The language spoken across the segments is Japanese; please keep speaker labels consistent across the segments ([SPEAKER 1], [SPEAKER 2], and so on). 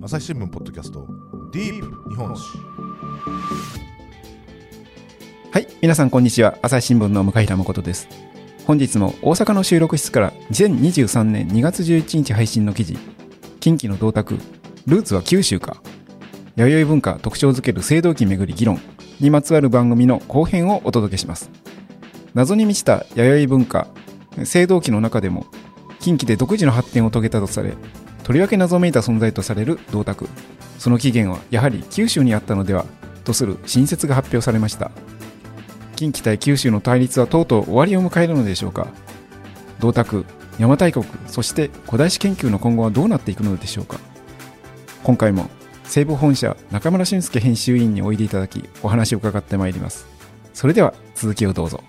[SPEAKER 1] 朝日新聞ポッドキャストディープ日本史
[SPEAKER 2] はい、皆さんこんにちは。朝日新聞の向平誠です。本日も大阪の収録室から2023年2月11日配信の記事、近畿の銅鐸、ルーツは九州か、弥生文化特徴づける青銅器めぐり議論にまつわる番組の後編をお届けします。謎に満ちた弥生文化、青銅器の中でも、近畿で独自の発展を遂げたとされ、とりわけ謎めいた存在とされる銅鐸。その起源はやはり九州にあったのではとする新説が発表されました。近畿対九州の対立はとうとう終わりを迎えるのでしょうか銅鐸邪馬台国そして古代史研究の今後はどうなっていくのでしょうか今回も西部本社中村俊介編集委員においでいただきお話を伺ってまいりますそれでは続きをどうぞ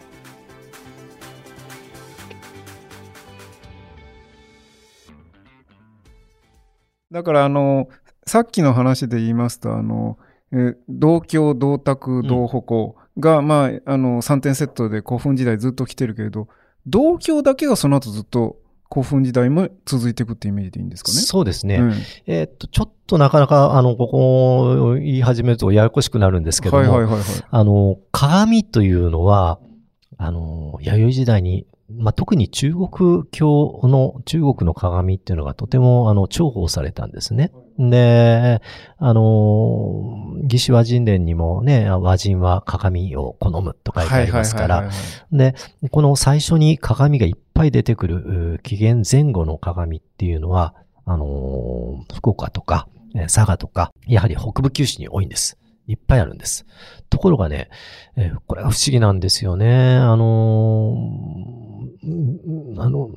[SPEAKER 2] だからあのさっきの話で言いますとあのえ銅鏡銅鐸銅矛が、まあ、あの3点セットで古墳時代ずっと来てるけれど銅鏡だけがその後ずっと古墳時代も続いていくってイメージでいいんですかね？
[SPEAKER 3] そうですね。
[SPEAKER 2] うん
[SPEAKER 3] えーっと、ちょっとなかなか、あの、ここを言い始めるとややこしくなるんですけども、
[SPEAKER 2] はいはいはいはい。
[SPEAKER 3] あの、鏡というのは、あの、弥生時代に、まあ、特に中国教の、中国の鏡っていうのがとても、あの、重宝されたんですね。で、あの、義士和人伝にもね、和人は鏡を好むと書いてありますから、で、この最初に鏡がいっぱい出てくる、紀元前後の鏡っていうのは、あのー福岡とか、えー佐賀とか、やはり北部九州に多いんです。いっぱいあるんです。ところがね、えーこれが不思議なんですよね。あのーうんあの、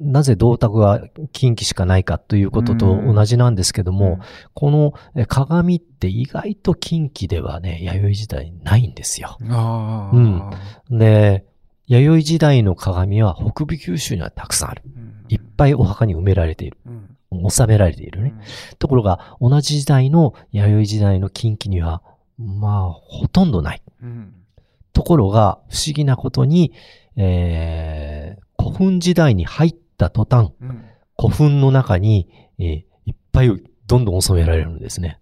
[SPEAKER 3] なぜ銅鐸が近畿しかないかということと同じなんですけども、このえー鏡って意外と近畿ではね、弥生時代にないんですよ。
[SPEAKER 2] うん
[SPEAKER 3] で、弥生時代の鏡は北部九州にはたくさんある。
[SPEAKER 2] うん
[SPEAKER 3] いっぱいお墓に埋められている。
[SPEAKER 2] うん
[SPEAKER 3] 収められているね。ところが、同じ時代の弥生時代の近畿には、まあ、ほとんどない。
[SPEAKER 2] うん
[SPEAKER 3] ところが、不思議なことに、えー、古墳時代に入った途端、
[SPEAKER 2] うん
[SPEAKER 3] 古墳の中に、えーいっぱいどんどん収められるんですね。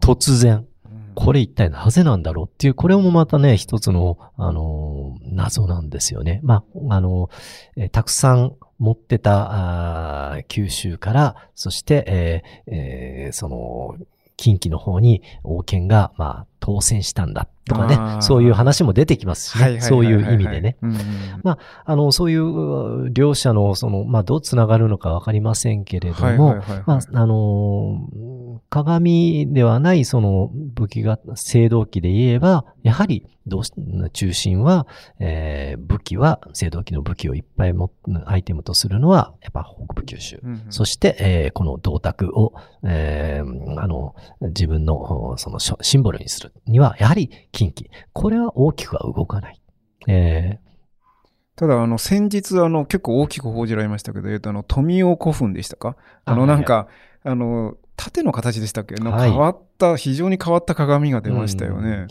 [SPEAKER 3] 突然。
[SPEAKER 2] うん
[SPEAKER 3] これ一体なぜなんだろうっていう、これもまたね、一つの、あのー謎なんですよね。まあ、あのーえーたくさん持ってた、九州から、そして、えーえーその、近畿の方に王権が、まあ、当選したんだとかね、そういう話も出てきますしね、
[SPEAKER 2] はいはい
[SPEAKER 3] そういう
[SPEAKER 2] はいはい。
[SPEAKER 3] 意味でね。
[SPEAKER 2] うんうん。
[SPEAKER 3] あの、そういうう両者の、その、まあ、どうつながるのかわかりませんけれども、
[SPEAKER 2] はいはいはいはい。
[SPEAKER 3] まあ、あのー鏡ではないその武器が、青銅器で言えば、やはり、どうし、中心は、えー武器は、青銅器の武器をいっぱい持っアイテムとするのは、やっぱ北部九州。
[SPEAKER 2] うんうん
[SPEAKER 3] そして、えーこの銅鐸を、えーあの、自分の、そのシンボルにするには、やはり近畿。これは大きくは動かない。え
[SPEAKER 2] ただ、あの、先日、あの、結構大きく報じられましたけど、えっと、あの、富尾古墳でしたか？あの、
[SPEAKER 3] あ
[SPEAKER 2] なんか、あの、縦の形でしたっけ？の
[SPEAKER 3] はい。
[SPEAKER 2] 変わった、非常に変わった鏡が出ましたよね。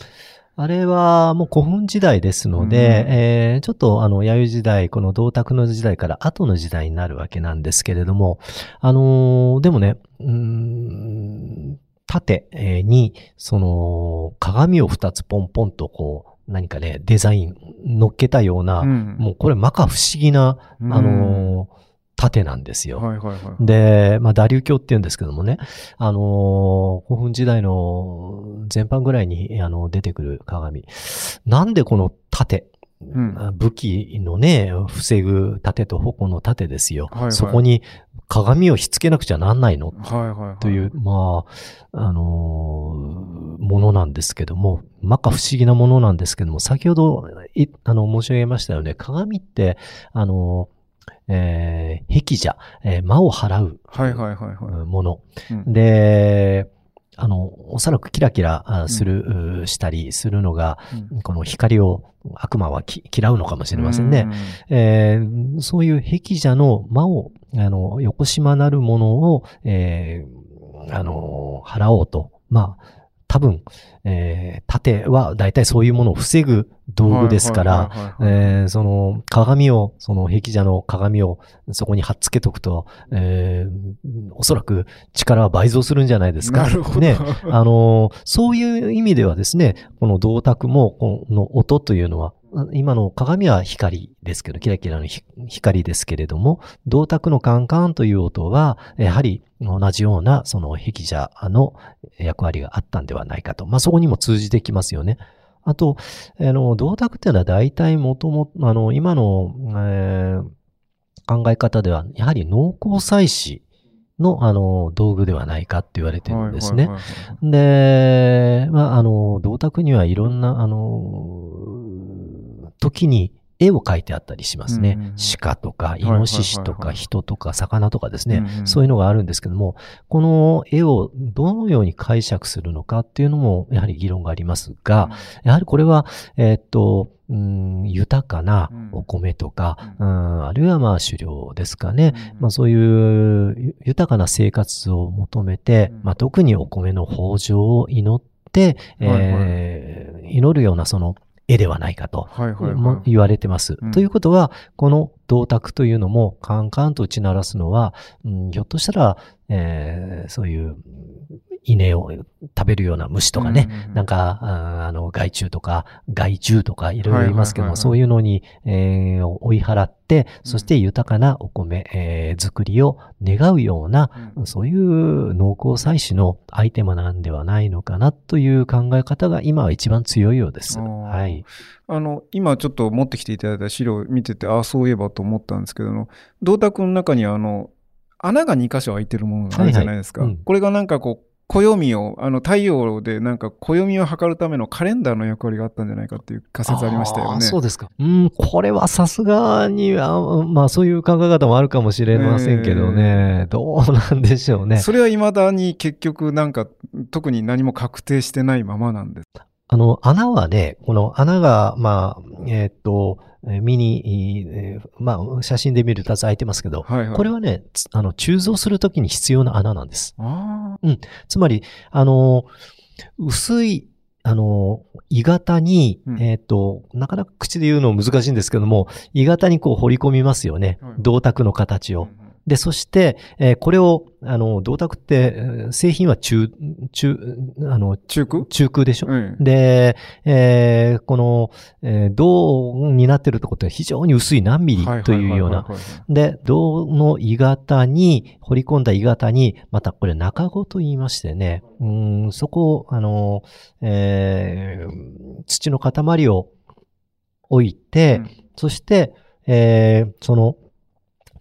[SPEAKER 3] あれはもう古墳時代ですので、
[SPEAKER 2] うん。
[SPEAKER 3] えーちょっとあの、弥生時代、この銅鐸の時代から後の時代になるわけなんですけれども、あのーでもね、うーん縦えーに、その、鏡を二つポンポンとこう、何かね、デザイン乗っけたような、
[SPEAKER 2] うん。
[SPEAKER 3] もうこれ摩訶不思議な、
[SPEAKER 2] うん
[SPEAKER 3] あのー縦なんですよ。
[SPEAKER 2] はいはいはい。
[SPEAKER 3] で、まあ、ダリュー教って言うんですけどもね、あのー古墳時代の前半ぐらいに、あの、出てくる鏡。なんでこの盾、
[SPEAKER 2] うん
[SPEAKER 3] 武器のね、防ぐ盾と矛の盾ですよ。
[SPEAKER 2] はいはい
[SPEAKER 3] そこに鏡をひっつけなくちゃなんないの
[SPEAKER 2] はいはいはい。
[SPEAKER 3] という、まあ、あのーものなんですけども、まか不思議なものなんですけども、先ほど、いあの、申し上げましたよね。鏡って、あのーえー、壁者、えー魔を払う
[SPEAKER 2] はいはいはいはい。
[SPEAKER 3] もの。
[SPEAKER 2] うん
[SPEAKER 3] で、あの、おそらくキラキラあする、うしたりするのが、
[SPEAKER 2] うん
[SPEAKER 3] この光を悪魔はき嫌うのかもしれませんね。。えーそういう壁者の魔を、あの、横島なるものを、えーあの、払おうと。まあ、多分、えー、盾は大体そういうものを防ぐ道具ですから、えーその鏡を、その壁画の鏡をそこに貼っつけとくと、えーおそらく力は倍増するんじゃないですか。
[SPEAKER 2] なるほど。
[SPEAKER 3] ね。あの、そういう意味ではですね、この銅鐸も、この音というのは、今の鏡は光ですけど、キラキラのひ光ですけれども、銅鐸のカンカンという音は、やはり同じようなその壁画の役割があったんではないかと。まあ、そこにも通じてきますよね。あと、あの、銅鐸っていうのは大体もとも、あの、今の、えー考え方では、やはり農耕祭祀の、あの、道具ではないかって言われてるんですね。で、まあ、あの、銅鐸にはいろんな、あの、時に絵を描いてあったりしますね。鹿とか、イノシシとか、人とか、魚とかですね、
[SPEAKER 2] うんうん
[SPEAKER 3] そういうのがあるんですけども、この絵をどのように解釈するのかっていうのも、やはり議論がありますが、やはりこれは、えーっと、うん豊かなお米とか、うん。あるいはまあ狩猟ですかね。まあ、そういうゆ豊かな生活を求めて、
[SPEAKER 2] うん。
[SPEAKER 3] まあ、特にお米の豊穣を祈って、えー祈るようなその絵ではないかと、言われてます。
[SPEAKER 2] うん
[SPEAKER 3] ということは、この銅鐸というのもカンカンと打ち鳴らすのは、うんひょっとしたら、えーそういう稲を食べるような虫とかね、
[SPEAKER 2] うん
[SPEAKER 3] なんか、ああの、害虫とか、害虫とかいろいろ言いますけども、そういうのに、えー追い払って、そして豊かなお米、えー作りを願うような、
[SPEAKER 2] うん。
[SPEAKER 3] そういう農耕祭祀のアイテムなんではないのかなという考え方が今は一番強いようです。はい。
[SPEAKER 2] あの、今ちょっと持ってきていただいた資料を見てて、ああ、そういえばと思ったんですけども、銅鐸の中にはあの、穴が2箇所開いてるものがあるじゃないですか。
[SPEAKER 3] はいはい。うん。
[SPEAKER 2] これがなんかこう、暦を、あの、太陽でなんか暦を測るためのカレンダーの役割があったんじゃないかっていう仮説ありましたよね。
[SPEAKER 3] そうですか。うん、これはさすがに、あまあそういう考え方もあるかもしれませんけどね。どうなんでしょうね。
[SPEAKER 2] それは未だに結局なんか特に何も確定してないままなんです。
[SPEAKER 3] あの、穴はね、この穴が、まあ、えーっと、えー見に、えーまあ、写真で見ると開いてますけど、
[SPEAKER 2] はいはい。
[SPEAKER 3] これはね、つあの、鋳造するときに必要な穴なんです。
[SPEAKER 2] あ
[SPEAKER 3] つまり、あの、薄い、あの、鋳型に、
[SPEAKER 2] うん
[SPEAKER 3] えーっと、なかなか口で言うの難しいんですけども、鋳型にこう彫り込みますよね
[SPEAKER 2] はい。
[SPEAKER 3] 銅鐸の形
[SPEAKER 2] あ。
[SPEAKER 3] を。で、そして、えーこれを、あの、銅鐸って、えー製品は中、中、あの、
[SPEAKER 2] 中空？
[SPEAKER 3] 中空でしょ、
[SPEAKER 2] うん。
[SPEAKER 3] で、えーこの、えー銅になってるところって非常に薄い何ミリというような。で、銅の鋳型に、掘り込んだ鋳型に、またこれ中子と言いましてね、うーんそこを、あの、えー土の塊を置いて、
[SPEAKER 2] うん。
[SPEAKER 3] そして、えーその、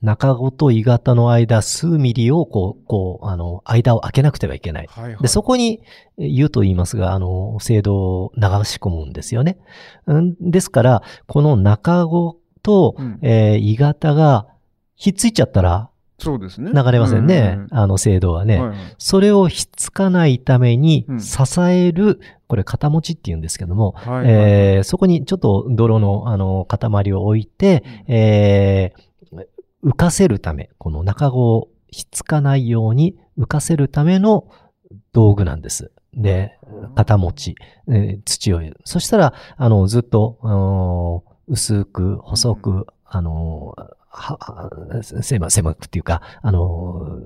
[SPEAKER 3] 中子と鋳型の間、数ミリを、こう、こう、あの、間を開けなくてはいけない。
[SPEAKER 2] はいはい
[SPEAKER 3] で、そこに、えー言うと言いますが、あの、精度を流し込むんですよね。うんですから、この中子と、
[SPEAKER 2] うん
[SPEAKER 3] えー鋳型がひっついちゃったら
[SPEAKER 2] そうですね。
[SPEAKER 3] 流れませんね。
[SPEAKER 2] うんうん
[SPEAKER 3] あの精度はね。
[SPEAKER 2] はいはい
[SPEAKER 3] それをひっつかないために
[SPEAKER 2] うん
[SPEAKER 3] 支える、これ肩持ちって言うんですけども、
[SPEAKER 2] はいはい
[SPEAKER 3] えーそこにちょっと泥のあの塊を置いて、えー浮かせるため、この中子をひっつかないように浮かせるための道具なんです。で、肩持ち、えー土を入れる。そしたら、あの、ずっと、あの薄く、細く、あの狭、狭くっていうか、あの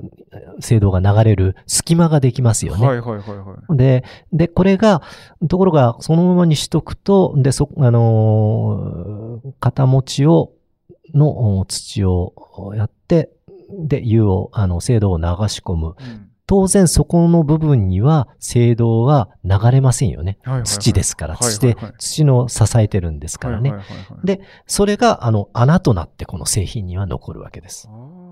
[SPEAKER 3] 精度が流れる隙間ができますよね。
[SPEAKER 2] はいはいはいはい。
[SPEAKER 3] で、で、これが、ところが、そのままにしとくと、で、そ、あのー肩持ちを、のお土をやって、で、湯を、あの、精度を流し込む。
[SPEAKER 2] うん
[SPEAKER 3] 当然、そこの部分には、精度は流れませんよね。
[SPEAKER 2] はいはいはい
[SPEAKER 3] 土ですから。
[SPEAKER 2] はいはい
[SPEAKER 3] 土で
[SPEAKER 2] はい、
[SPEAKER 3] 土の支えてるんですからね。
[SPEAKER 2] はいはいはいはい
[SPEAKER 3] で、それが、あの、穴となって、この製品には残るわけです。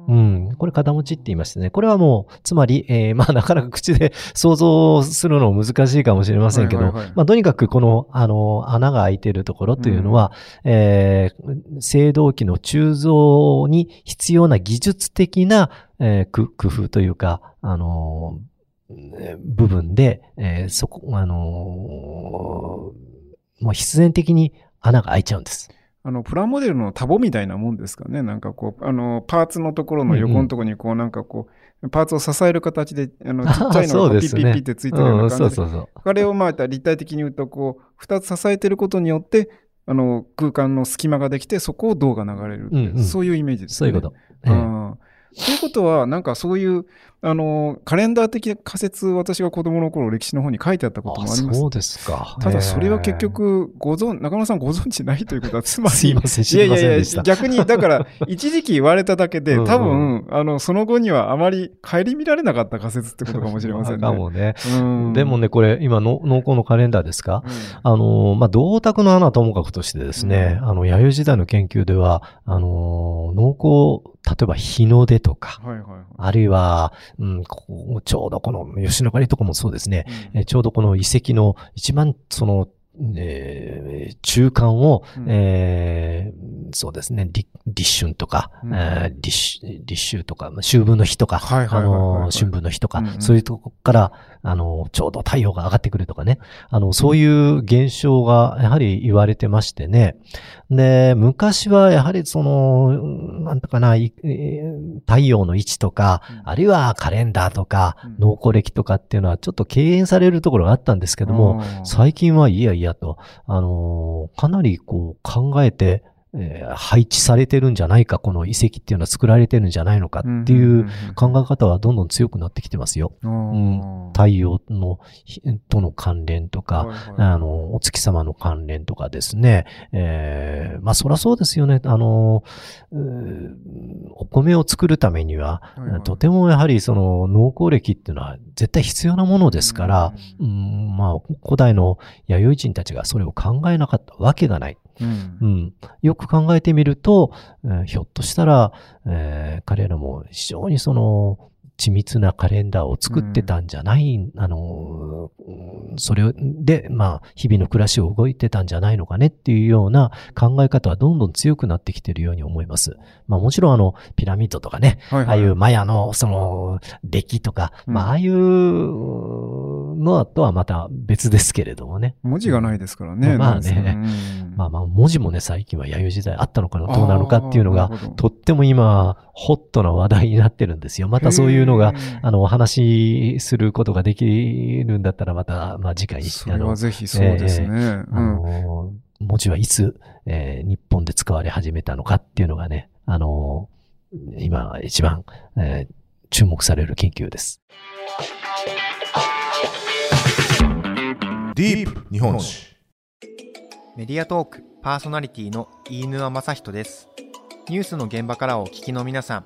[SPEAKER 3] うん。これ、肩持ちって言いましてね。これはもう、つまり、えー まあ、なかなか口で 想像するの難しいかもしれませんけど、
[SPEAKER 2] はいはいはい
[SPEAKER 3] まあ、とにかく、この、あの、穴が開いているところというのは、えー青銅器の鋳造に必要な技術的な、えーく工夫というか、あの部分で、えーそこ、あのーもう必然的に穴が開いちゃうんです。
[SPEAKER 2] あの、プラモデルのタボみたいなもんですかね。なんかこう、あの、パーツのところの横のところにこう、なんかこう、パーツを支える形で、あの、ちっちゃいのがピッピッピッってついてるよう
[SPEAKER 3] う、
[SPEAKER 2] なん感じで。
[SPEAKER 3] そうそうそう。
[SPEAKER 2] あれをまあ立体的に言うと、こう、二つ支えてることによって、あの、空間の隙間ができて、そこを銅が流れるそういうイメージですね。
[SPEAKER 3] そういうこと。
[SPEAKER 2] ということは、なんかそういう、あの、カレンダー的仮説、私が子供の頃歴史の方に書いてあったこと
[SPEAKER 3] あ
[SPEAKER 2] もあります
[SPEAKER 3] そう。ですか。
[SPEAKER 2] ただそれは結
[SPEAKER 3] え
[SPEAKER 2] 局、ご存、中野さんご存知ないということは、つ
[SPEAKER 3] え
[SPEAKER 2] まり、
[SPEAKER 3] すいません、知りませんでした。
[SPEAKER 2] いやいやいや、逆に、だから、一時期言われただけで、多分、あの、その後にはあまり顧みられなかった仮説ってことかもしれませんね。
[SPEAKER 3] かもね。
[SPEAKER 2] うん
[SPEAKER 3] でもね、これ、今の、農耕のカレンダーですか？
[SPEAKER 2] うん
[SPEAKER 3] あの、まあ、銅鐸の穴はともかくとしてですね、あの、弥生時代の研究では、あの、農耕、例えば日の出とか、
[SPEAKER 2] はいはいはい。
[SPEAKER 3] あるいは、うん、ちょうどこの吉野ヶ里とかもそうですね、
[SPEAKER 2] うん。
[SPEAKER 3] えちょうどこの遺跡の一番その、えー中間を、
[SPEAKER 2] うん。
[SPEAKER 3] えーそうですね、立立春とか、
[SPEAKER 2] うん。
[SPEAKER 3] えー立秋とか、まあ秋分の日とか、
[SPEAKER 2] はいはい
[SPEAKER 3] あ
[SPEAKER 2] はいはいはい。
[SPEAKER 3] の、春分の日とか、
[SPEAKER 2] うんうん。
[SPEAKER 3] そういうとこから、あの、ちょうど太陽が上がってくるとかね、あの、そういう現象がやはり言われてましてね。で、昔はやはりその、うんなんとかな、太陽の位置とか、
[SPEAKER 2] うん。
[SPEAKER 3] あるいはカレンダーとか
[SPEAKER 2] うん、
[SPEAKER 3] 農耕歴とかっていうのはちょっと敬遠されるところがあったんですけども、最近はいやいやと、あのーかなりこう考えて、えー配置されてるんじゃないか、この遺跡っていうのは作られてるんじゃないのかっていう考え方はどんどん強くなってきてますよ。
[SPEAKER 2] うん
[SPEAKER 3] 太陽のひとの関連とか、
[SPEAKER 2] はいはい
[SPEAKER 3] あの、お月様の関連とかですね。えーまあそらそうですよね。あの、お米を作るためには、
[SPEAKER 2] はいはい
[SPEAKER 3] とてもやはりその農耕歴っていうのは絶対必要なものですから、うん、まあ古代の弥生人たちがそれを考えなかったわけがない。
[SPEAKER 2] うん。
[SPEAKER 3] うん、よく考えてみると、えーひょっとしたら、えー彼らも非常にその、緻密なカレンダーを作ってたんじゃない、あの、うんそれで、まあ、日々の暮らしを動いてたんじゃないのかねっていうような考え方はどんどん強くなってきているように思います。まあもちろんあの、ピラミッドとかね、
[SPEAKER 2] はいはい
[SPEAKER 3] ああいうマヤのその、歴とか、
[SPEAKER 2] うん
[SPEAKER 3] まあああいうのとはまた別ですけれどもね。
[SPEAKER 2] 文字がないですからね。
[SPEAKER 3] まあねまあまあ、文字もね、最近は弥生時代あったのかな、どうなのかっていうのがとっても今、ホットな話題になってるんですよ。またそういうのがあの、お話しすることができるんだったら、また、まあ次回、
[SPEAKER 2] それ
[SPEAKER 3] あの
[SPEAKER 2] はぜひそうですね。
[SPEAKER 3] あ
[SPEAKER 2] うん
[SPEAKER 3] の、文字はいつ、えー日本で使われ始めたのかっていうのがね、あの、今一番、えー注目される研究です。
[SPEAKER 1] ディープ日本史
[SPEAKER 4] メディアトークパーソナリティの飯沼正人です。ニュースの現場からお聞きの皆さん、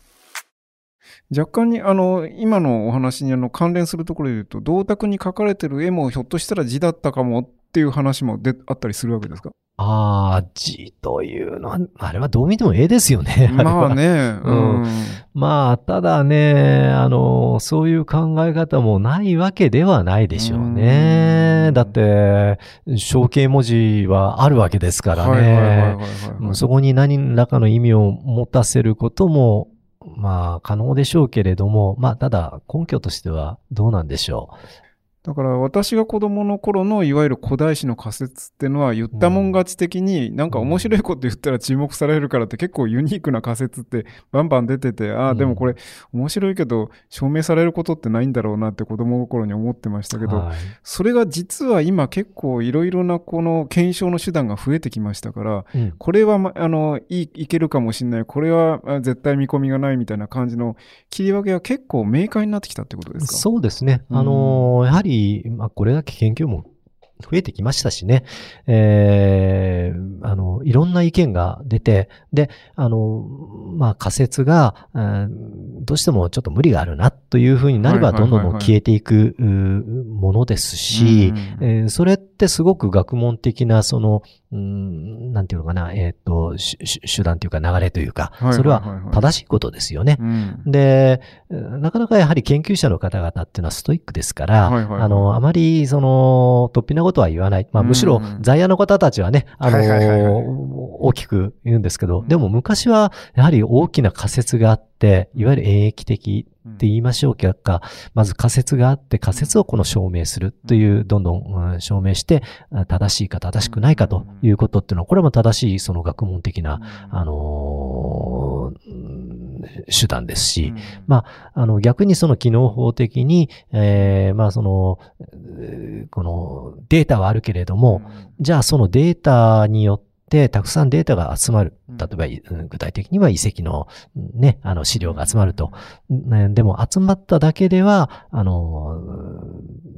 [SPEAKER 2] 若干に、あの、今のお話にあの関連するところで言うと、銅鐸に描かれてる絵もひょっとしたら字だったかもっていう話もであったりするわけですか？
[SPEAKER 3] ああ、字というのは、あれはどう見ても絵ですよね。れは
[SPEAKER 2] まあ。ね、
[SPEAKER 3] うんまあ、ただね、あの、そういう考え方もないわけではないでしょう
[SPEAKER 2] う
[SPEAKER 3] ね。
[SPEAKER 2] ん
[SPEAKER 3] だって、象形文字はあるわけですからね。そこに何らかの意味を持たせることも、まあ、可能でしょうけれども、まあ、ただ、根拠としてはどうなんでしょう。
[SPEAKER 2] だから私が子供の頃のいわゆる古代史の仮説ってのは言ったもん勝ち的になんか面白いこと言ったら注目されるからって結構ユニークな仮説ってバンバン出ててああでもこれ面白いけど証明されることってないんだろうなって子供心に思ってました
[SPEAKER 3] う。
[SPEAKER 2] けど
[SPEAKER 3] はい。
[SPEAKER 2] それが実は今結構いろいろなこの検証の手段が増えてきましたから
[SPEAKER 3] うん。
[SPEAKER 2] これはまあのいいいけるかもしれない。これはあ絶対見込みがないみたいな感じの切り分けが結構明快になってきたってことですか？
[SPEAKER 3] そうですね。
[SPEAKER 2] うん
[SPEAKER 3] あのーやはり、まあ、これだけ研究も増えてきましたしね。えーあの、いろんな意見が出て、で、あの、まあ、仮説が、うんどうしてもちょっと無理があるなというふうになれば、どんどん消えていくうものですし、
[SPEAKER 2] うん
[SPEAKER 3] えーそれってすごく学問的な、その、うん、なんていうのかな、えっ、と、しし手段というか流れというか、それは正しいことですよね。
[SPEAKER 2] うん。
[SPEAKER 3] で、なかなかやはり研究者の方々っていうのはストイックですから、あの、あまり、その、突飛なことは言わない。まあ、むしろ
[SPEAKER 2] うん、
[SPEAKER 3] 在野の方たちはね、あの、大きく言うんですけど、でも昔は、やはり大きな仮説があって、いわゆる演疫的って言いましょうか、まず仮説があって、仮説をこの証明するという、どんどんうん証明して、あ正しいか正しくないかということっていうのは、これも正しいその学問的な、あの手段ですし、まあの、逆にその機能法的に、えーまあその、えーこのデータはあるけれども、じゃあそのデータによってたくさんデータが集まる。例えば、うん具体的には遺跡のうんね、あの資料が集まると。ねでも集まっただけでは、あの、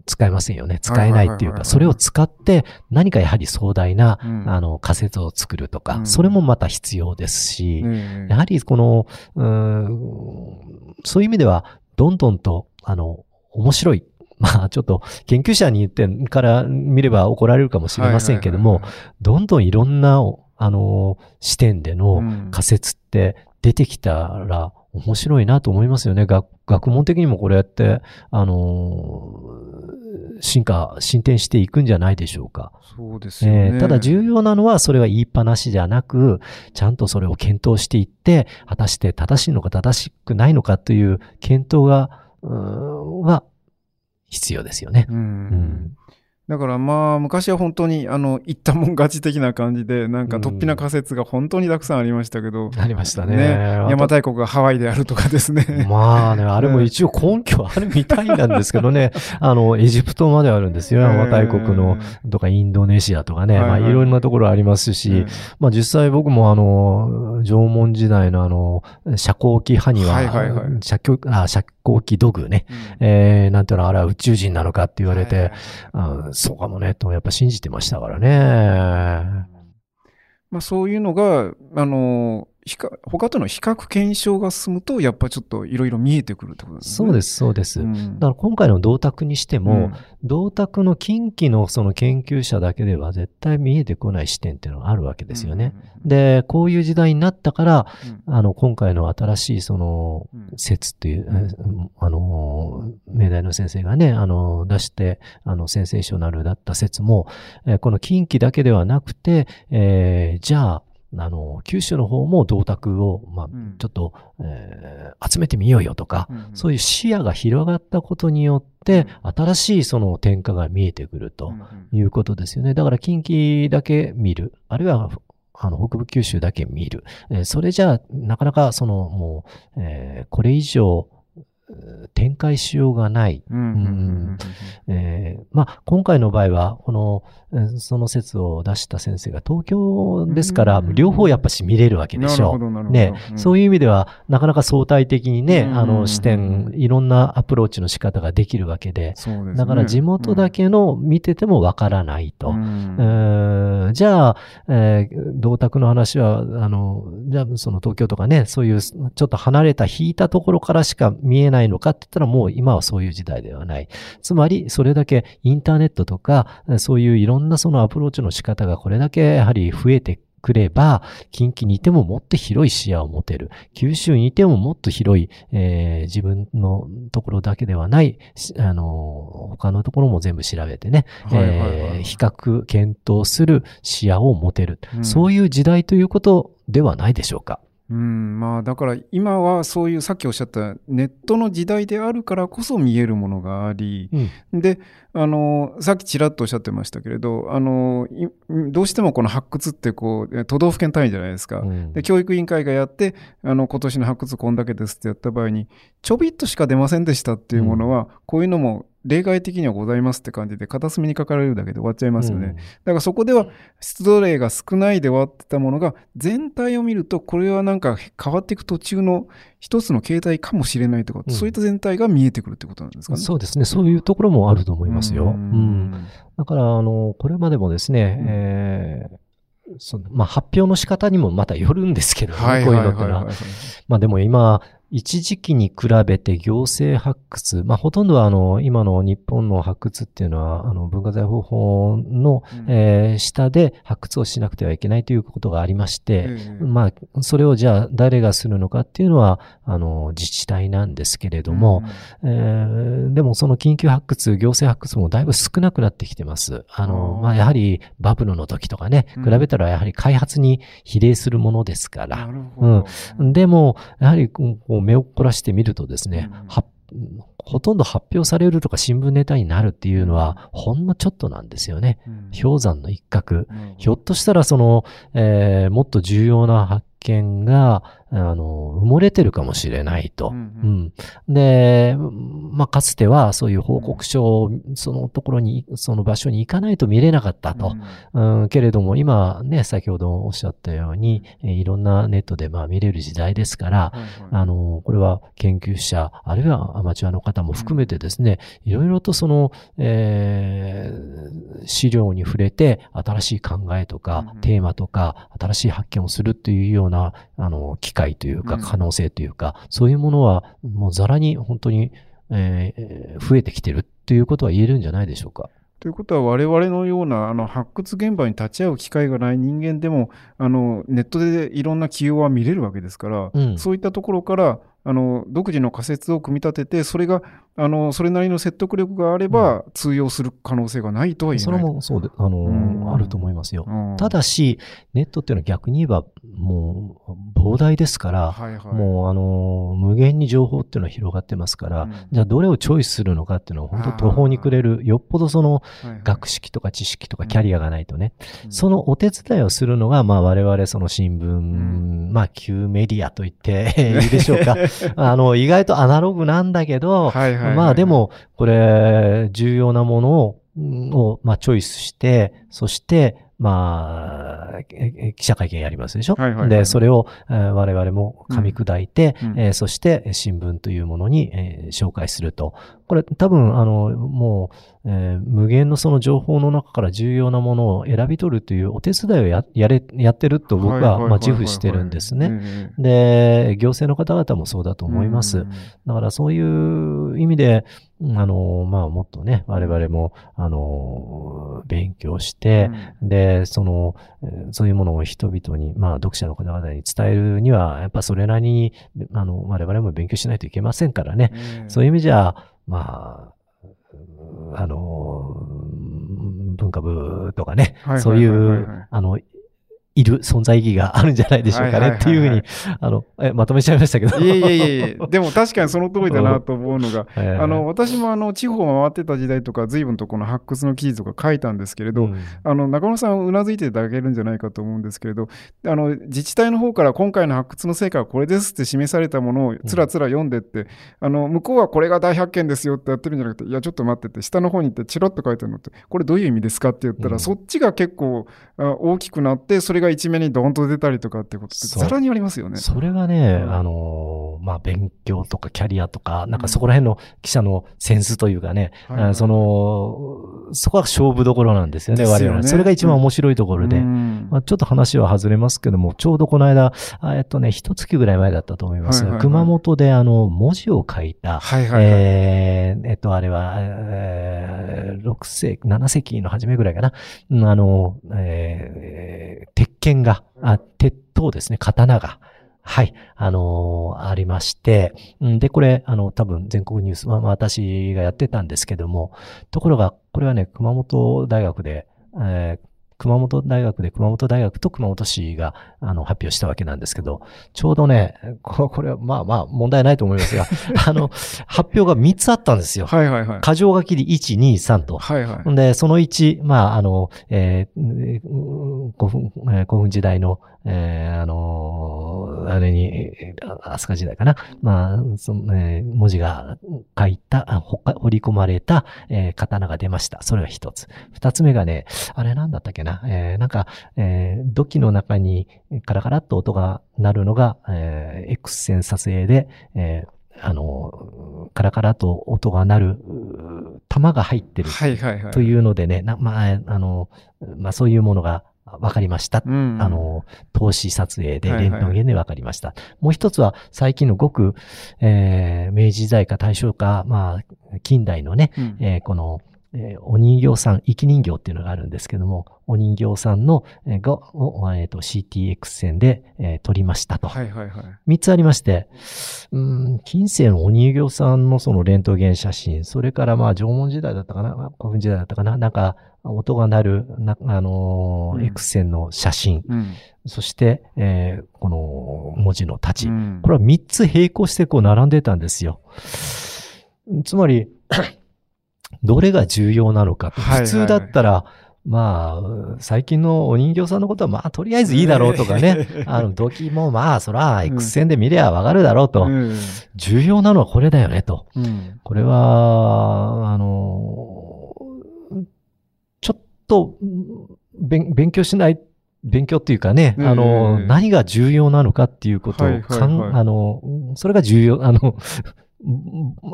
[SPEAKER 3] 使えませんよね。使えないっていうか、それを使って何かやはり壮大な、
[SPEAKER 2] うん
[SPEAKER 3] あの、仮説を作るとか、
[SPEAKER 2] うん
[SPEAKER 3] それもまた必要ですし、
[SPEAKER 2] ええ
[SPEAKER 3] やはりこの、そういう意味では、どんどんと、あの、面白い。まあ、ちょっと、研究者に言ってから見れば怒られるかもしれませんけども、どんどんいろんな、あの、視点での
[SPEAKER 2] うん
[SPEAKER 3] 仮説って出てきたら面白いなと思いますよね。学学問的にもこれやって、あの、進化、進展していくんじゃないでしょうか。
[SPEAKER 2] そうですよね。
[SPEAKER 3] えーただ重要なのは、それは言いっぱなしじゃなく、ちゃんとそれを検討していって、果たして正しいのか正しくないのかという検討が、うーんは必要ですよね。
[SPEAKER 2] う
[SPEAKER 3] うんん。
[SPEAKER 2] だからまあ昔は本当にあの言ったもん勝ち的な感じでなんか突飛な仮説が本当にたくさんありましたけど、
[SPEAKER 3] ありましたね。
[SPEAKER 2] ね邪馬台国がハワイであるとかですね。
[SPEAKER 3] まあね、あれも一応根拠あるみたいなんですけどね、あの、エジプトまであるんですよ、邪馬台国の、とかインドネシアとかね、
[SPEAKER 2] はいはい
[SPEAKER 3] まあいろんなところありますし、まあ実際僕もあの、縄文時代のあの、遮光器派には、
[SPEAKER 2] はいはいはい。
[SPEAKER 3] 遮光器土偶ね、えー、なんていうの、あれは宇宙人なのかって言われて、あそうかもね、とやっぱ信じてましたからね。
[SPEAKER 2] まあそういうのが、あの、比較他との比較検証が進むと、やっぱちょっといろいろ見えてくるってことですね。
[SPEAKER 3] そうです、そうです。
[SPEAKER 2] うん。
[SPEAKER 3] だから今回の銅鐸にしても、
[SPEAKER 2] うん
[SPEAKER 3] 銅鐸の近畿のその研究者だけでは絶対見えてこない視点っていうのがあるわけですよね。。で、こういう時代になったから、
[SPEAKER 2] うん
[SPEAKER 3] あの、今回の新しいその
[SPEAKER 2] うん
[SPEAKER 3] 説っていう、あの、明大の先生がね、あの、出して、あの、センセーショナルだった説も、えーこの近畿だけではなくて、えーじゃあ、あの、九州の方も銅鐸を、まあ
[SPEAKER 2] うん、
[SPEAKER 3] ちょっと、えー集めてみようよとか、
[SPEAKER 2] うん
[SPEAKER 3] そういう視野が広がったことによって、新しいその転化が見えてくると
[SPEAKER 2] うん
[SPEAKER 3] いうことですよね。だから近畿だけ見る、あるいはあの北部九州だけ見る。えーそれじゃあ、なかなかそのもう、えーこれ以上、えー展開しようがない。まあ、今回の場合は、この、えーその説を出した先生が東京ですから、
[SPEAKER 2] うん
[SPEAKER 3] 両方やっぱし見れるわけでしょう。ね、そう
[SPEAKER 2] い
[SPEAKER 3] いう意味では、なかなか相対的にね、
[SPEAKER 2] うん
[SPEAKER 3] あの視点、いろんなアプローチの仕方ができるわけで、
[SPEAKER 2] ですね。
[SPEAKER 3] だから地元だけの見ててもわからないと。
[SPEAKER 2] うん
[SPEAKER 3] じゃあ、えー、銅鐸の話は、あの、じゃあ、その東京とかね、そういうちょっと離れた引いたところからしか見えないのかって言ったらもう今はそういう時代ではない。つまり、それだけインターネットとか、そういういろんなそのアプローチの仕方がこれだけやはり増えてくれば、近畿にいてももっと広い視野を持てる。九州にいてももっと広い、えー自分のところだけではない、しあの、他のところも全部調べてね、比較、検討する視野を持てる。
[SPEAKER 2] うん
[SPEAKER 3] そういう時代ということではないでしょうか。
[SPEAKER 2] うん、まあだから今はそういうさっきおっしゃったネットの時代であるからこそ見えるものがあり、であのさっきちらっとおっしゃってましたけれどあのいどうしてもこの発掘ってこうえ都道府県単位じゃないですか。
[SPEAKER 3] うん。
[SPEAKER 2] で教育委員会がやってあの今年の発掘こんだけですってやった場合にちょびっとしか出ませんでしたっていうものは、こういうのも例外的にはございますって感じで片隅に書かれるだけで終わっちゃいますよね。だからそこでは出土例が少ないで終わってたものが全体を見るとこれはなんか変わっていく途中の一つの形態かもしれないとか、
[SPEAKER 3] うん
[SPEAKER 2] そういった全体が見えてくるってことなんですかね。
[SPEAKER 3] そうですね。そういうところもあると思いますよ。
[SPEAKER 2] う
[SPEAKER 3] うん
[SPEAKER 2] ん
[SPEAKER 3] だから、あの、これまでもですね、
[SPEAKER 2] うん
[SPEAKER 3] えーそのまあ、発表の仕方にもまたよるんですけどね、
[SPEAKER 2] はい
[SPEAKER 3] こう
[SPEAKER 2] はいいうはいは。
[SPEAKER 3] のってのはいまあでも今、一時期に比べて行政発掘、まあ、ほとんどはあの、今の日本の発掘っていうのは、あの、文化財保護法の、
[SPEAKER 2] うん
[SPEAKER 3] えー下で発掘をしなくてはいけないということがありまして、
[SPEAKER 2] ええ
[SPEAKER 3] まあ、それをじゃあ誰がするのかっていうのは、あの、自治体なんですけれども、えーでもその緊急発掘、行政発掘もだいぶ少なくなってきてます。あの、まあ、やはりバブルの時とかね、
[SPEAKER 2] うん
[SPEAKER 3] 比べたらやはり開発に比例するものですから。
[SPEAKER 2] なるほど。
[SPEAKER 3] でも、やはりこう目を凝らしてみるとですね、
[SPEAKER 2] うん
[SPEAKER 3] はほとんど発表されるとか新聞ネタになるっていうのは、ほんのちょっとなんですよね。
[SPEAKER 2] うん
[SPEAKER 3] 氷山の一角。
[SPEAKER 2] うん
[SPEAKER 3] ひょっとしたらその、えーもっと重要な発見が、あの、埋もれてるかもしれないと。
[SPEAKER 2] うん
[SPEAKER 3] うん。で、まあ、かつてはそういう報告書をそのところに、その場所に行かないと見れなかったと。うん、けれども、今ね、先ほどおっしゃったように、えーいろんなネットでまあ見れる時代ですから、
[SPEAKER 2] はいはい。
[SPEAKER 3] あの、これは研究者、あるいはアマチュアの方も含めてですね、いろいろとその、えー資料に触れて、新しい考えとか、
[SPEAKER 2] うん
[SPEAKER 3] テーマとか、新しい発見をするというような、あの、機会というか、
[SPEAKER 2] うん
[SPEAKER 3] 可能性というか、そういうものは、もうざらに本当に、えー増えてきてるということは言えるんじゃないでしょうか。
[SPEAKER 2] ということは我々のようなあの発掘現場に立ち会う機会がない人間でもあのネットでいろんな起用は見れるわけですから、
[SPEAKER 3] うん
[SPEAKER 2] そういったところからあの独自の仮説を組み立ててそれがあのそれなりの説得力があれば、通用する可能性がないとは言え
[SPEAKER 3] そ
[SPEAKER 2] ない。
[SPEAKER 3] れもそうで、あの、
[SPEAKER 2] うん。
[SPEAKER 3] あると思いますよ。
[SPEAKER 2] うん。
[SPEAKER 3] ただし、ネットっていうのは逆に言えば、もう、膨大ですから、
[SPEAKER 2] はいはい、
[SPEAKER 3] もう、あの、無限に情報っていうのは広がってますから、
[SPEAKER 2] うん。
[SPEAKER 3] じゃあどれをチョイスするのかっていうのは本当途方に暮れる、よっぽどその学識とか知識とかキャリアがないとね、
[SPEAKER 2] うん。
[SPEAKER 3] そのお手伝いをするのが、まあ我々その新聞、
[SPEAKER 2] ん。
[SPEAKER 3] まあ旧メディアと言って いいでしょうか。あの、意外とアナログなんだけど、
[SPEAKER 2] はいはいはい
[SPEAKER 3] まあでも、これ、重要なものを、うんをまあ、チョイスして、そして、まあ、ええ記者会見やりますでしょ、
[SPEAKER 2] はいはいはい
[SPEAKER 3] で、それを、えー我々も噛み砕いて、
[SPEAKER 2] うん。うん。
[SPEAKER 3] えーそして新聞というものに、えー紹介すると。これ多分、あの、もう、えー無限のその情報の中から重要なものを選び取るというお手伝いをややれやってると僕は、まあ、自負してるんですね。
[SPEAKER 2] ええ
[SPEAKER 3] で、行政の方々もそうだと思います。
[SPEAKER 2] うん
[SPEAKER 3] だからそういう意味で、うんあの、まあ、もっとね、我々も、あの、勉強して、で、その、えーそういうものを人々に、まあ、読者の方々に伝えるには、やっぱそれなりに、あの、我々も勉強しないといけませんからね。
[SPEAKER 2] ええ
[SPEAKER 3] そういう意味じゃ、まあ、うんあの、うん文化部とかね、
[SPEAKER 2] はいはいはいはいはい。
[SPEAKER 3] そういう、あの、いる存在意義があるんじゃないでしょうかね。っていうふうに、あの、え、まとめちゃいましたけど。
[SPEAKER 2] いえいえいえ。でも確かにその通りだなと思うのが、
[SPEAKER 3] えー
[SPEAKER 2] あの私もあの地方を回ってた時代とか、随分とこの発掘の記事とか書いたんですけれど、
[SPEAKER 3] うん。
[SPEAKER 2] あの中野さん、うなずいていただけるんじゃないかと思うんですけれど、あの自治体の方から今回の発掘の成果はこれですって示されたものをつらつら読んでって、あの向こうはこれが大発見ですよってやってるんじゃなくて、いや、ちょっと待ってって、下の方に行って、チロッと書いてあるのって、これどういう意味ですかって言ったら、
[SPEAKER 3] うん。
[SPEAKER 2] そっちが結構あ大きくなって、それが一面にドーンと出たりとかってことって、らにありますよね。
[SPEAKER 3] それがね、
[SPEAKER 2] うん
[SPEAKER 3] あのーまあ、勉強とかキャリアとか、なんかそこら辺の記者のセンスというかね、
[SPEAKER 2] はいはい
[SPEAKER 3] あその、そこは勝負どころなんですよね、
[SPEAKER 2] よね
[SPEAKER 3] 我々。それが一番面白いところで。
[SPEAKER 2] うん
[SPEAKER 3] まあ、ちょっと話は外れますけども、ちょうどこの間、あえっとね、一月ぐらい前だったと思いますが、
[SPEAKER 2] はいはいはい
[SPEAKER 3] 熊本であの、文字を書いた、
[SPEAKER 2] はいはいはい。
[SPEAKER 3] えーえっと、あれは、えー、6世紀、7世紀の初めぐらいかな。うんあの、えー鉄剣が、あ、鉄刀ですね、刀が。はい、あのーありまして、ん。で、これ、あの、多分全国ニュース、まあ私がやってたんですけども、ところが、これはね、熊本大学で、えー熊本大学で熊本大学と熊本市があの発表したわけなんですけど、ちょうどね、ここれはまあまあ問題ないと思いますが、あの、発表が3つあったんですよ。
[SPEAKER 2] はいはいはい。
[SPEAKER 3] 箇条書きで1、2、3と。
[SPEAKER 2] はいはい。
[SPEAKER 3] で、その1、まあ、あの、えーうん古墳、えー古墳時代の、えーあのーあれに、えー飛鳥時代かな。まあ、その、えー文字が書いた、彫り込まれた、えー刀が出ました。それが一つ。二つ目がね、あれなんだったっけな。えーなんか、えー土器の中にカラカラっと音が鳴るのが、えー X 線撮影で、えーあの、カラカラと音が鳴る、う玉が入ってる
[SPEAKER 2] はいはいはい。
[SPEAKER 3] というのでね、なまあ、あの、まあそういうものが分かりました。
[SPEAKER 2] うん
[SPEAKER 3] あ、の、投資撮影で、
[SPEAKER 2] はいはい
[SPEAKER 3] レントゲンで分かりました。もう一つは、最近のごく、えー明治時代か大正か、まあ、近代のね、
[SPEAKER 2] うん
[SPEAKER 3] えーこの、えーお人形さん、生き人形っていうのがあるんですけども、お人形さんの、えーが、を、えーと、CTX 線で、えー撮りましたと。
[SPEAKER 2] はいはいはい。
[SPEAKER 3] 三つありまして、うん、近世のお人形さんのそのレントゲン写真、それからまあ縄文時代だったかな、古墳時代だったかな、なんか音が鳴る、なあのー
[SPEAKER 2] うん
[SPEAKER 3] X 線の写真、
[SPEAKER 2] うん。
[SPEAKER 3] そして、えーこの文字の太刀。
[SPEAKER 2] うん
[SPEAKER 3] これは三つ並行してこう並んでたんですよ。つまり、どれが重要なのか。普通だったら、まあ、最近のお人形さんのことは、まあ、とりあえずいいだろうとかね。あの、土器も、まあ、そら、X 線で見りゃわかるだろうと。
[SPEAKER 2] うん
[SPEAKER 3] 重要なのはこれだよね、と。
[SPEAKER 2] うん
[SPEAKER 3] これは、あの、ちょっと、勉勉強しない、勉強っていうかね、
[SPEAKER 2] うん
[SPEAKER 3] あの、何が重要なのかっていうことを
[SPEAKER 2] はいはいはい
[SPEAKER 3] かん、あの、それが重要、あの、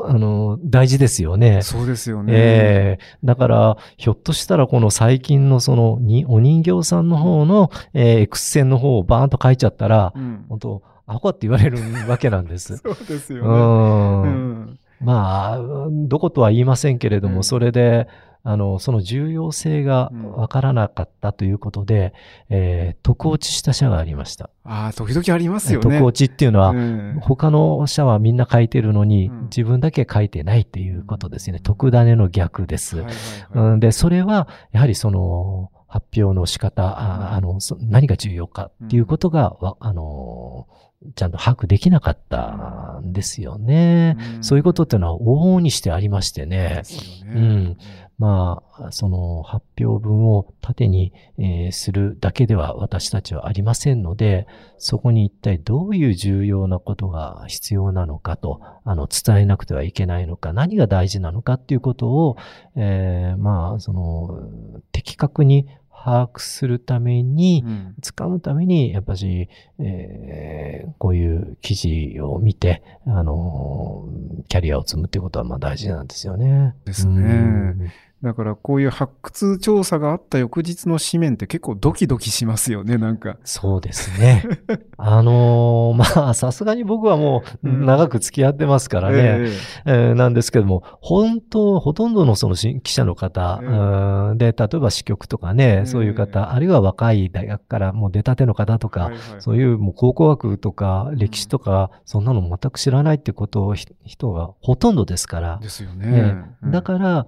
[SPEAKER 3] あの、大事ですよね。
[SPEAKER 2] そうですよね。
[SPEAKER 3] ええだから、ひょっとしたらこの最近のその、に、お人形さんの方の、えー X 線の方をバーンと書いちゃったら、
[SPEAKER 2] うん
[SPEAKER 3] 本当アホかって言われるわけなんです。
[SPEAKER 2] そうです
[SPEAKER 3] う
[SPEAKER 2] よね。
[SPEAKER 3] ん
[SPEAKER 2] うん
[SPEAKER 3] まあ、どことは言いませんけれども、
[SPEAKER 2] うん
[SPEAKER 3] それで、あの、その重要性がわからなかったということで、えー、特落ちした社がありました。
[SPEAKER 2] ああ、時々ありますよね。
[SPEAKER 3] 特落ちっていうのは、
[SPEAKER 2] うん
[SPEAKER 3] 他の社はみんな書いてるのに、
[SPEAKER 2] うん
[SPEAKER 3] 自分だけ書いてないっていうことですよね。特種の逆です。で、それは、やはりその、発表の仕方、ああの、そ何が重要かっていうことが、わあの、ちゃんと把握できなかったんですよね。
[SPEAKER 2] うん
[SPEAKER 3] そういうことっていうのは往々にしてありましてね
[SPEAKER 2] ね
[SPEAKER 3] うん。まあ、その発表文を縦に、えーするだけでは私たちはありませんので、そこに一体どういう重要なことが必要なのかと、あの、伝えなくてはいけないのか、何が大事なのかっていうことを、えーまあ、その、的確に把握するために、
[SPEAKER 2] うん。
[SPEAKER 3] 掴むために、やっぱし、えーこういう記事を見て、あのーキャリアを積むっていうことはまあ大事なんですよね。
[SPEAKER 2] ですね。
[SPEAKER 3] うん
[SPEAKER 2] だからこういう発掘調査があった翌日の紙面って結構ドキドキしますよね、なんか。
[SPEAKER 3] そうですね。あのーまあ、さすがに僕はもう
[SPEAKER 2] うん
[SPEAKER 3] 長く付き合ってますからね。
[SPEAKER 2] え
[SPEAKER 3] えーなんですけども、本当、ほとんどのそのし記者の方、
[SPEAKER 2] ええ
[SPEAKER 3] うんで、例えば支局とかね、
[SPEAKER 2] え
[SPEAKER 3] そういう方、あるいは若い大学からもう出たての方とか、
[SPEAKER 2] はいはい
[SPEAKER 3] そういうもう考古学とか歴史とか、そんなの全く知らないってことをひ人がほとんどですから。
[SPEAKER 2] ですよ
[SPEAKER 3] え
[SPEAKER 2] ね。
[SPEAKER 3] えだから、うん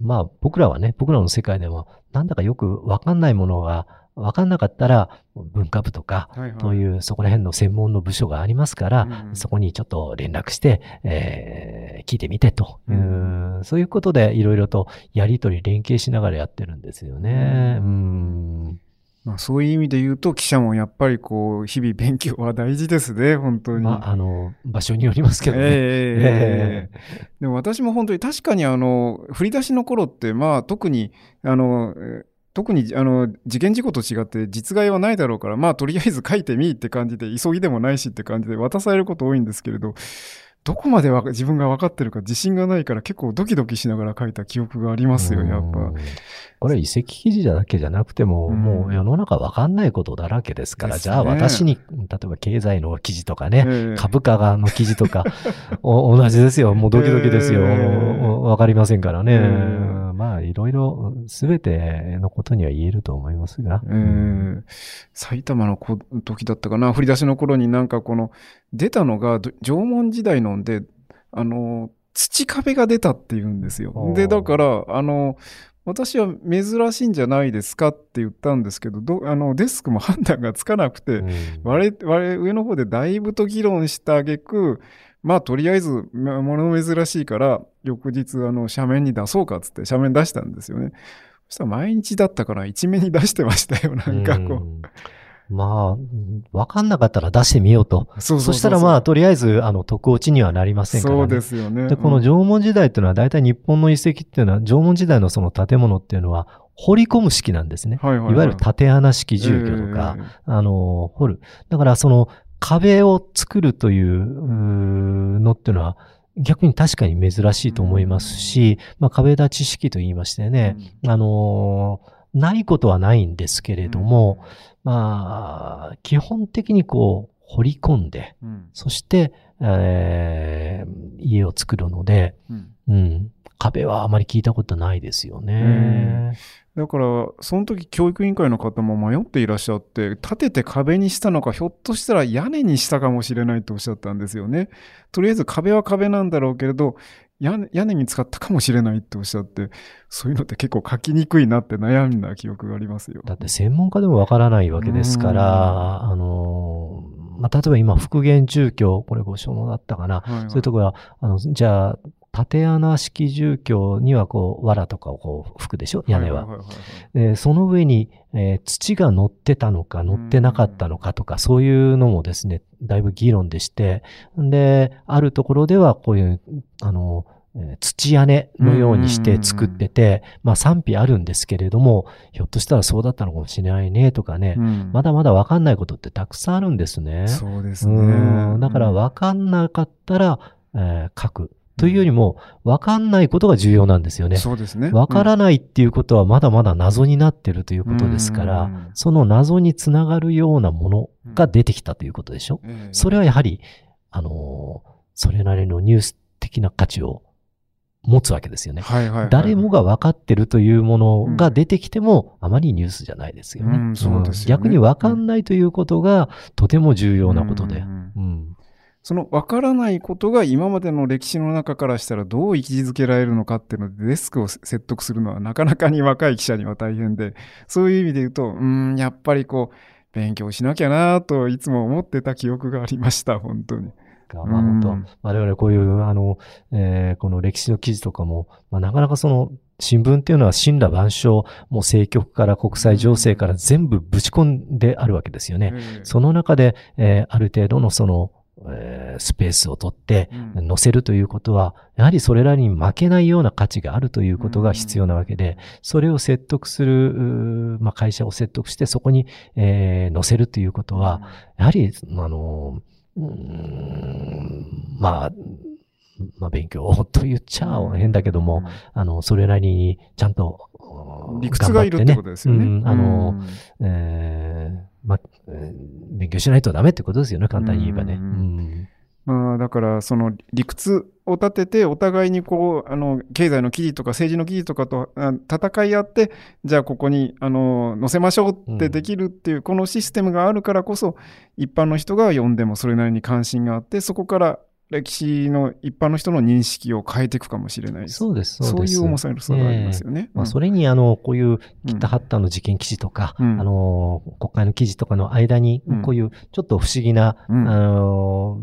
[SPEAKER 3] まあ僕らはね、僕らの世界でもなんだかよくわかんないものがわかんなかったら文化部とか、
[SPEAKER 2] ら、はい。
[SPEAKER 3] うそこら辺の専門の部署がありますから、
[SPEAKER 2] うん
[SPEAKER 3] そこにちょっと連絡して、えー聞いてみてと、そういうことでいろいろとやりとり連携しながらやってるんですよね。
[SPEAKER 2] う
[SPEAKER 3] うん
[SPEAKER 2] まあ、そういう意味で言うと、記者もやっぱりこう、日々勉強は大事ですね、本当に。
[SPEAKER 3] まあ、あの、場所によりますけどね。
[SPEAKER 2] ええええええでも私も本当に確かにあの振り出しの頃ってまあ特にあのえー特にあの事件事故と違って実害はないだろうからまあとりあえず書いてみって感じで急ぎでもないしって感じで渡されること多いんですけれどどこまでわか自分が分かってるか自信がないから結構ドキドキしながら書いた記憶がありますよやっぱ
[SPEAKER 3] うん。これ遺跡記事だけじゃなくても、
[SPEAKER 2] うん
[SPEAKER 3] もう世の中わかんないことだらけですから、
[SPEAKER 2] ね
[SPEAKER 3] じゃあ私に、例えば経済の記事とかね、
[SPEAKER 2] ええ
[SPEAKER 3] 株価がの記事とか、お同じですよ。もうドキドキですよ。
[SPEAKER 2] ええ
[SPEAKER 3] おわかりませんからね。
[SPEAKER 2] ええ
[SPEAKER 3] まあ、いろいろ、すべてのことには言えると思いますが。
[SPEAKER 2] えー埼玉のこ時だったかな。振り出しの頃になんかこの出たのがど縄文時代のんであの土壁が出たっていうんですよ。でだからあの私は珍しいんじゃないですかって言ったんですけどどあのデスクも判断がつかなくて、
[SPEAKER 3] うん。
[SPEAKER 2] 我々我々上の方でだいぶと議論した挙句まあとりあえずま物珍しいから翌日あの斜面に出そうかっつって斜面出したんですよねそしたら毎日だったから一面に出してましたよなんかこう、
[SPEAKER 3] うんまあ、わかんなかったら出してみようと。
[SPEAKER 2] そうそう
[SPEAKER 3] そしたらまあ、とりあえず、あの、特落ちにはなりませんからね。
[SPEAKER 2] そうですよね。
[SPEAKER 3] で、この縄文時代っていうのは、大体日本の遺跡っていうのは、縄文時代のその建物っていうのは、掘り込む式なんですね。
[SPEAKER 2] はいはいはい
[SPEAKER 3] いわゆる縦穴式住居とか、
[SPEAKER 2] ええ
[SPEAKER 3] あの、掘る。だから、その、壁を作るというのっていうのは、逆に確かに珍しいと思いますし、まあ、壁立ち式と言いましてね、あのーないことはないんですけれども、まあ、基本的にこう、掘り込んで、
[SPEAKER 2] うん。
[SPEAKER 3] そして、えー家を作るので、
[SPEAKER 2] うん。
[SPEAKER 3] うん、壁はあまり聞いたことないですよね。
[SPEAKER 2] だから、その時教育委員会の方も迷っていらっしゃって、立てて壁にしたのか、ひょっとしたら屋根にしたかもしれないとおっしゃったんですよね。とりあえず壁は壁なんだろうけれど、屋根に使ったかもしれないっておっしゃって、そういうのって結構書きにくいなって悩んだ記憶がありますよ。
[SPEAKER 3] だって専門家でもわからないわけですから、あのーまあ、例えば今、復元住居、これご所望だったかな。
[SPEAKER 2] はいはい
[SPEAKER 3] そういうところは、あの、じゃあ、縦穴式住居にはこう、藁とかをこう、吹くでしょ？屋根は。その上に、えー土が乗ってたのか乗ってなかったのかとか、そういうのもですね、だいぶ議論でして、で、あるところではこういう、あの、えー土屋根のようにして作ってて、まあ賛否あるんですけれども、ひょっとしたらそうだったのかもしれないねとかね、
[SPEAKER 2] うん
[SPEAKER 3] まだまだわかんないことってたくさんあるんですね。
[SPEAKER 2] そうです
[SPEAKER 3] う
[SPEAKER 2] ね。
[SPEAKER 3] んだからわかんなかったら、えー書く。というよりも、わかんないことが重要なんですよね。
[SPEAKER 2] そうですね。
[SPEAKER 3] わからないっていうことはまだまだ謎になってるということですから、
[SPEAKER 2] うん
[SPEAKER 3] その謎につながるようなものが出てきたということでしょ、
[SPEAKER 2] う
[SPEAKER 3] それはやはり、あのーそれなりのニュース的な価値を持つわけですよね。
[SPEAKER 2] はいはいはい
[SPEAKER 3] 誰もが分かってるというものが出てきても、あまりニュースじゃないですよね。
[SPEAKER 2] うんそうですよね
[SPEAKER 3] 逆に分かんないということがとても重要なことで。
[SPEAKER 2] うんその分からないことが今までの歴史の中からしたらどう位置づけられるのかっていうのでデスクを説得するのはなかなかに若い記者には大変でそういう意味で言うとうーんやっぱりこう勉強しなきゃなといつも思ってた記憶がありました本当に。
[SPEAKER 3] がまあ本当、
[SPEAKER 2] うん
[SPEAKER 3] 我々こういう、あの、えーこの歴史の記事とかも、まあ、なかなかその、新聞っていうのは神羅万象、もう政局から国際情勢から全部ぶち込んであるわけですよね。
[SPEAKER 2] ええ
[SPEAKER 3] その中で、えーある程度のその、えースペースを取って
[SPEAKER 2] うん。
[SPEAKER 3] 載せるということは、やはりそれらに負けないような価値があるということが必要なわけで、それを説得する、まあ、会社を説得してそこに、えー載せるということは、やはり、あの、うーんまあ、まあ、勉強と言っちゃ変だけども、あの、それなりにちゃんと、
[SPEAKER 2] 理屈がいるってことですよね。
[SPEAKER 3] うん。あの、
[SPEAKER 2] うん。
[SPEAKER 3] えーまあ、えー勉強しないとダメってことですよね、簡単に言えばね。
[SPEAKER 2] うん。
[SPEAKER 3] うん。
[SPEAKER 2] まあ、だからその理屈を立ててお互いにこうあの経済の記事とか政治の記事とかとあ戦い合ってじゃあここにあの載せましょうってできるっていう、このシステムがあるからこそ一般の人が読んでもそれなりに関心があってそこから歴史の一般の人の認識を変えていくかもしれないです。
[SPEAKER 3] そうです、
[SPEAKER 2] そ
[SPEAKER 3] そう。
[SPEAKER 2] いう面白さがありますよね。
[SPEAKER 3] まあ、それに、あの、こういう
[SPEAKER 2] うん
[SPEAKER 3] 北ハッタの事件記事とか、
[SPEAKER 2] うん。
[SPEAKER 3] あの、国会の記事とかの間に
[SPEAKER 2] うん、
[SPEAKER 3] こういうちょっと不思議な、
[SPEAKER 2] うん。
[SPEAKER 3] あの、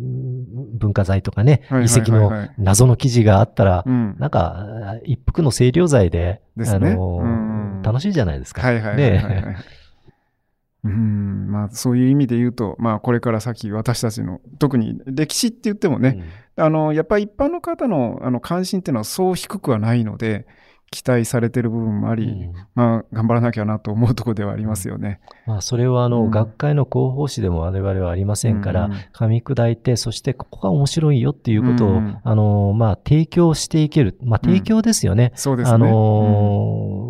[SPEAKER 3] 文化財とかね、
[SPEAKER 2] はいはいはいはい。
[SPEAKER 3] 遺跡の謎の記事があったら、
[SPEAKER 2] うん。
[SPEAKER 3] なんか、一服の清涼剤で、
[SPEAKER 2] ですね。
[SPEAKER 3] あの、
[SPEAKER 2] うん。
[SPEAKER 3] 楽しいじゃないですか。
[SPEAKER 2] はいはいはいはい、はい。
[SPEAKER 3] ね
[SPEAKER 2] うんまあ、そういう意味で言うと、まあ、これから先私たちの特に歴史って言ってもね、あのやっぱり一般の方のあの関心っていうのはそう低くはないので期待されてる部分もあり、
[SPEAKER 3] うんうん
[SPEAKER 2] まあ、頑張らなきゃなと思うところではありますよね。
[SPEAKER 3] まあ、それはあの、
[SPEAKER 2] うん
[SPEAKER 3] 学会の広報誌でも我々はありませんから、
[SPEAKER 2] うんうん
[SPEAKER 3] 噛み砕いて、そしてここが面白いよっていうことを、
[SPEAKER 2] うんうん
[SPEAKER 3] あの、まあ、提供していける。まあ、提供ですよね。
[SPEAKER 2] そうですね。
[SPEAKER 3] あのー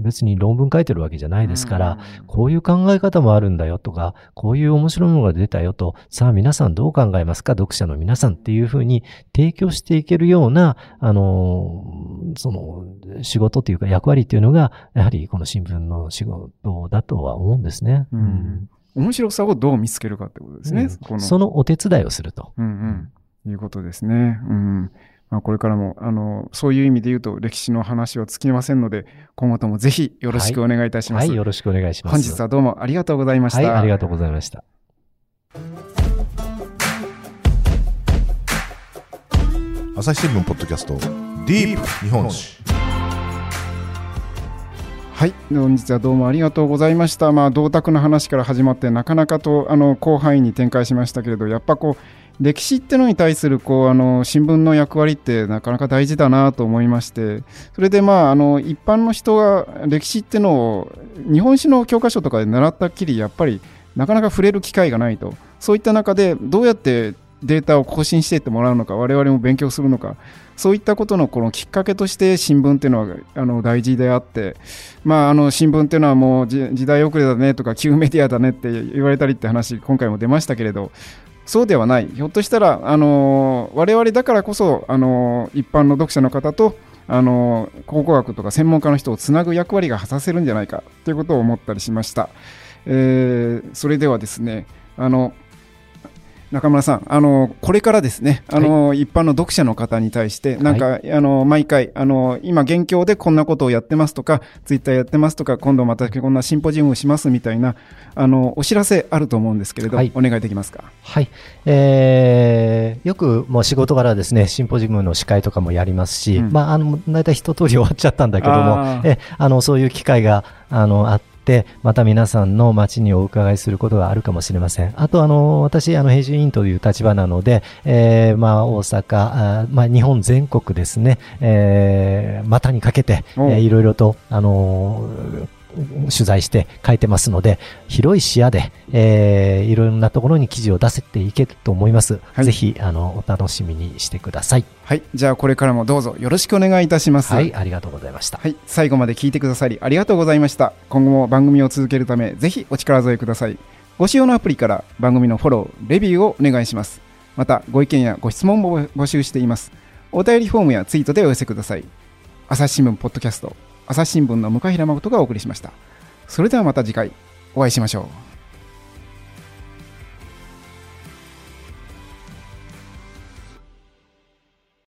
[SPEAKER 3] 別に論文書いてるわけじゃないですから、こういう考え方もあるんだよとか、こういう面白いものが出たよと、さあ皆さんどう考えますか？読者の皆さんっていうふうに提供していけるような、あのーその仕事というか役割っていうのが、やはりこの新聞の仕事だとは思うんですね。
[SPEAKER 2] うん面白さをどう見つけるかってことですね。
[SPEAKER 3] うんそのお手伝いをすると。
[SPEAKER 2] うんうん。いうことですね。うん。まあ、これからも、あの、そういう意味で言うと、歴史の話は尽きませんので、今後ともぜひよろしくお願いいたします。
[SPEAKER 3] はい、よろしくお願いします。
[SPEAKER 2] 本日はどうもありがとうございました。
[SPEAKER 3] はい、ありがとうございました。
[SPEAKER 1] 朝日新聞ポッドキャストディープ日本史
[SPEAKER 2] はい、本日はどうもありがとうございました。まあ、銅鐸の話から始まって、なかなかとあの広範囲に展開しましたけれど、やっぱこう、歴史ってのに対するこうあの新聞の役割ってなかなか大事だなと思いまして、それでまあ、あの一般の人が歴史ってのを日本史の教科書とかで習ったっきり、やっぱりなかなか触れる機会がないと、そういった中でどうやってデータを更新していってもらうのか、我々も勉強するのか、そういったことのこのきっかけとして新聞っていうのはあの大事であって、まあ、あの新聞っていうのはもう時代遅れだねとか旧メディアだねって言われたりって話今回も出ましたけれどそうではないひょっとしたらあの我々だからこそあの一般の読者の方とあの考古学とか専門家の人をつなぐ役割が果たせるんじゃないかということを思ったりしました。えーそれではですねあの中村さん、あのこれからですね、あの、一般の読者の方に対して、なんか、あの毎回、あの今現況でこんなことをやってますとか、ツイッターやってますとか、今度またこんなシンポジウムしますみたいな、あのお知らせあると思うんですけれど、
[SPEAKER 3] はい。
[SPEAKER 2] お願いできますか？
[SPEAKER 3] はい。えー、よくもう仕事柄ですね、シンポジウムの司会とかもやりますし、
[SPEAKER 2] うん。
[SPEAKER 3] まあ、あの、大体一通り終わっちゃったんだけどもえ、あの、そういう機会が、あの、あって、また皆さんの街にお伺いすることがあるかもしれません。あと、あの、私、あの、編集委員という立場なので、えー、まあ、大阪、あーまあ、日本全国ですね、えー、股にかけて、えーいろいろと、あのー取材して書いてますので、広い視野で、えーいろんなところに記事を出せていけると思います。
[SPEAKER 2] はい
[SPEAKER 3] ぜひ、あの、お楽しみにしてください。
[SPEAKER 2] はい、じゃあこれからもどうぞよろしくお願いいたします。
[SPEAKER 3] はい、ありがとうございました。
[SPEAKER 2] はい、最後まで聞いてくださりありがとうございました。今後も番組を続けるため、ぜひお力添えください。ご使用のアプリから番組のフォロー、レビューをお願いします。また、ご意見やご質問も募集しています。お便りフォームやツイートでお寄せください。朝日新聞ポッドキャスト、朝日新聞の向平誠がお送りしました。それではまた次回、お会いしましょう。